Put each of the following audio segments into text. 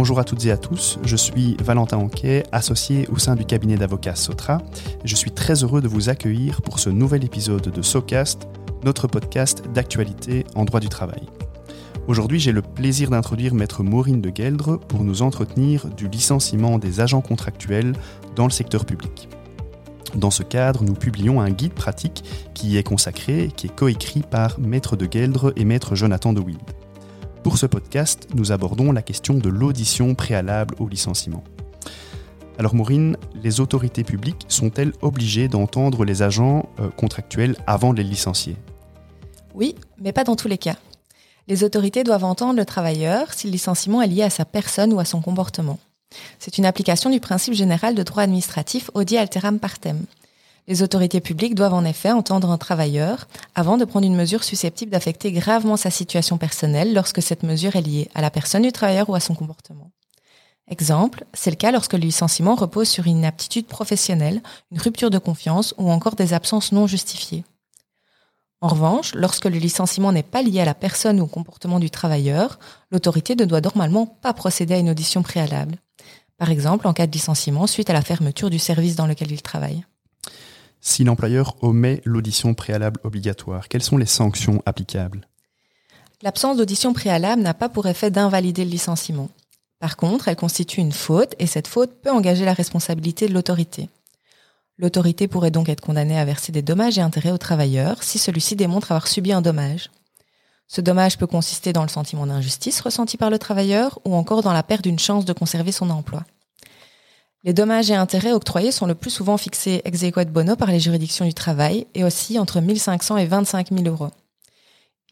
Bonjour à toutes et à tous, je suis Valentin Anquet, associé au sein du cabinet d'avocats Sotra. Je suis très heureux de vous accueillir pour ce nouvel épisode de SoCast, notre podcast d'actualité en droit du travail. Aujourd'hui, j'ai le plaisir d'introduire maître Maureen de Geldre pour nous entretenir du licenciement des agents contractuels dans le secteur public. Dans ce cadre, nous publions un guide pratique qui y est consacré, qui est coécrit par maître de Geldre et maître Jonathan de Wild. Pour ce podcast, nous abordons la question de l'audition préalable au licenciement. Alors Maureen, les autorités publiques sont-elles obligées d'entendre les agents euh, contractuels avant de les licencier? Oui, mais pas dans tous les cas. Les autorités doivent entendre le travailleur si le licenciement est lié à sa personne ou à son comportement. C'est une application du principe général de droit administratif audi alteram partem. Les autorités publiques doivent en effet entendre un travailleur avant de prendre une mesure susceptible d'affecter gravement sa situation personnelle lorsque cette mesure est liée à la personne du travailleur ou à son comportement. Exemple, c'est le cas lorsque le licenciement repose sur une inaptitude professionnelle, une rupture de confiance ou encore des absences non justifiées. En revanche, lorsque le licenciement n'est pas lié à la personne ou au comportement du travailleur, l'autorité ne doit normalement pas procéder à une audition préalable. Par exemple, en cas de licenciement suite à la fermeture du service dans lequel il travaille. Si l'employeur omet l'audition préalable obligatoire, quelles sont les sanctions applicables? L'absence d'audition préalable n'a pas pour effet d'invalider le licenciement. Par contre, elle constitue une faute et cette faute peut engager la responsabilité de l'autorité. L'autorité pourrait donc être condamnée à verser des dommages et intérêts au travailleur si celui-ci démontre avoir subi un dommage. Ce dommage peut consister dans le sentiment d'injustice ressenti par le travailleur ou encore dans la perte d'une chance de conserver son emploi. Les dommages et intérêts octroyés sont le plus souvent fixés ex aequo bono par les juridictions du travail et aussi entre 1500 et 25 000 euros.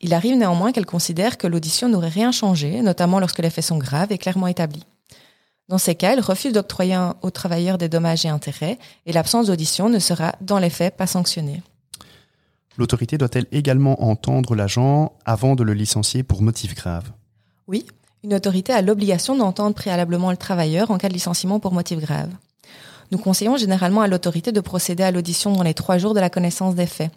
Il arrive néanmoins qu'elles considèrent que l'audition n'aurait rien changé, notamment lorsque les faits sont graves et clairement établis. Dans ces cas, elles refusent d'octroyer aux travailleurs des dommages et intérêts et l'absence d'audition ne sera, dans les faits, pas sanctionnée. L'autorité doit-elle également entendre l'agent avant de le licencier pour motif grave? Oui, une autorité a l'obligation d'entendre préalablement le travailleur en cas de licenciement pour motif grave. Nous conseillons généralement à l'autorité de procéder à l'audition dans les trois jours de la connaissance des faits.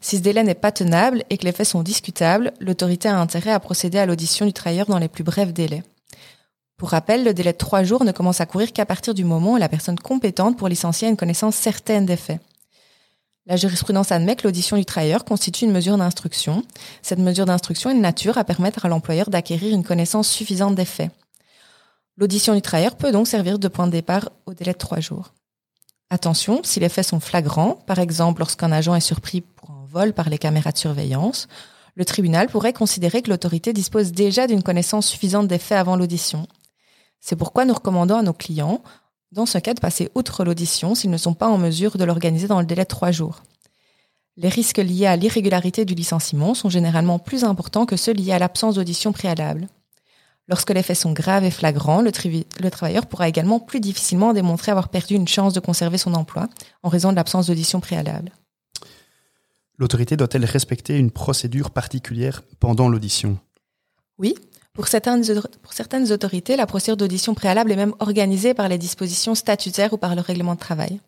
Si ce délai n'est pas tenable et que les faits sont discutables, l'autorité a intérêt à procéder à l'audition du travailleur dans les plus brefs délais. Pour rappel, le délai de trois jours ne commence à courir qu'à partir du moment où la personne compétente pour licencier a une connaissance certaine des faits. La jurisprudence admet que l'audition du travailleur constitue une mesure d'instruction. Cette mesure d'instruction est de nature à permettre à l'employeur d'acquérir une connaissance suffisante des faits. L'audition du travailleur peut donc servir de point de départ au délai de trois jours. Attention, si les faits sont flagrants, par exemple lorsqu'un agent est surpris pour un vol par les caméras de surveillance, le tribunal pourrait considérer que l'autorité dispose déjà d'une connaissance suffisante des faits avant l'audition. C'est pourquoi nous recommandons à nos clients, dans ce cas de passer outre l'audition s'ils ne sont pas en mesure de l'organiser dans le délai de trois jours. Les risques liés à l'irrégularité du licenciement sont généralement plus importants que ceux liés à l'absence d'audition préalable. Lorsque les faits sont graves et flagrants, le, le, travailleur pourra également plus difficilement démontrer avoir perdu une chance de conserver son emploi en raison de l'absence d'audition préalable. L'autorité doit-elle respecter une procédure particulière pendant l'audition? Oui, pour certaines, pour certaines autorités, la procédure d'audition préalable est même organisée par les dispositions statutaires ou par le règlement de travail.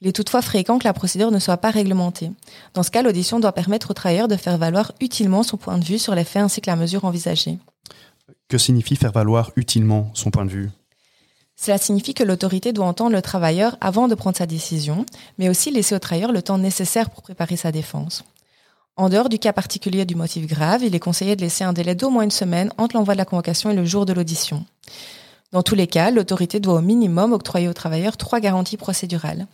Il est toutefois fréquent que la procédure ne soit pas réglementée. Dans ce cas, l'audition doit permettre au travailleur de faire valoir utilement son point de vue sur les faits ainsi que la mesure envisagée. Que signifie faire valoir utilement son point de vue? Cela signifie que l'autorité doit entendre le travailleur avant de prendre sa décision, mais aussi laisser au travailleur le temps nécessaire pour préparer sa défense. En dehors du cas particulier du motif grave, il est conseillé de laisser un délai d'au moins une semaine entre l'envoi de la convocation et le jour de l'audition. Dans tous les cas, l'autorité doit au minimum octroyer au travailleur trois garanties procédurales.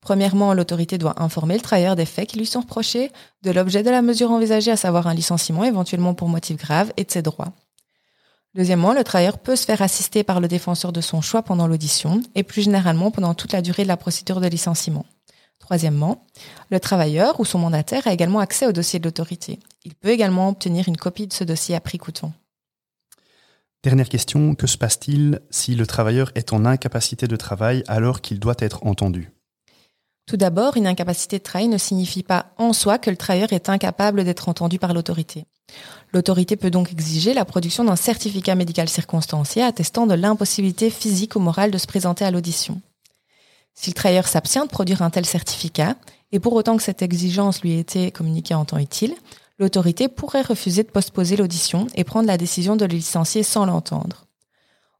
Premièrement, l'autorité doit informer le travailleur des faits qui lui sont reprochés, de l'objet de la mesure envisagée, à savoir un licenciement éventuellement pour motif grave, et de ses droits. Deuxièmement, le travailleur peut se faire assister par le défenseur de son choix pendant l'audition et plus généralement pendant toute la durée de la procédure de licenciement. Troisièmement, le travailleur ou son mandataire a également accès au dossier de l'autorité. Il peut également obtenir une copie de ce dossier à prix coûtant. Dernière question, que se passe-t-il si le travailleur est en incapacité de travail alors qu'il doit être entendu? Tout d'abord, une incapacité de travail ne signifie pas en soi que le travailleur est incapable d'être entendu par l'autorité. L'autorité peut donc exiger la production d'un certificat médical circonstancié attestant de l'impossibilité physique ou morale de se présenter à l'audition. Si le travailleur s'abstient de produire un tel certificat, et pour autant que cette exigence lui ait été communiquée en temps utile, l'autorité pourrait refuser de postposer l'audition et prendre la décision de le licencier sans l'entendre.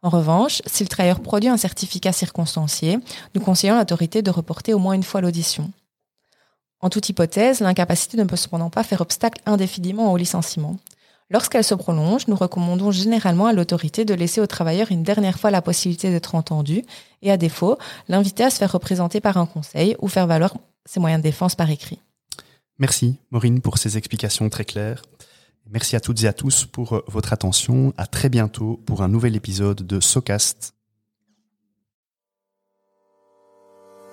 En revanche, si le travailleur produit un certificat circonstancié, nous conseillons l'autorité de reporter au moins une fois l'audition. En toute hypothèse, l'incapacité ne peut cependant pas faire obstacle indéfiniment au licenciement. Lorsqu'elle se prolonge, nous recommandons généralement à l'autorité de laisser au travailleur une dernière fois la possibilité d'être entendu et à défaut, l'inviter à se faire représenter par un conseil ou faire valoir ses moyens de défense par écrit. Merci Maureen pour ces explications très claires. Merci à toutes et à tous pour euh, votre attention. À très bientôt pour un nouvel épisode de SoCast.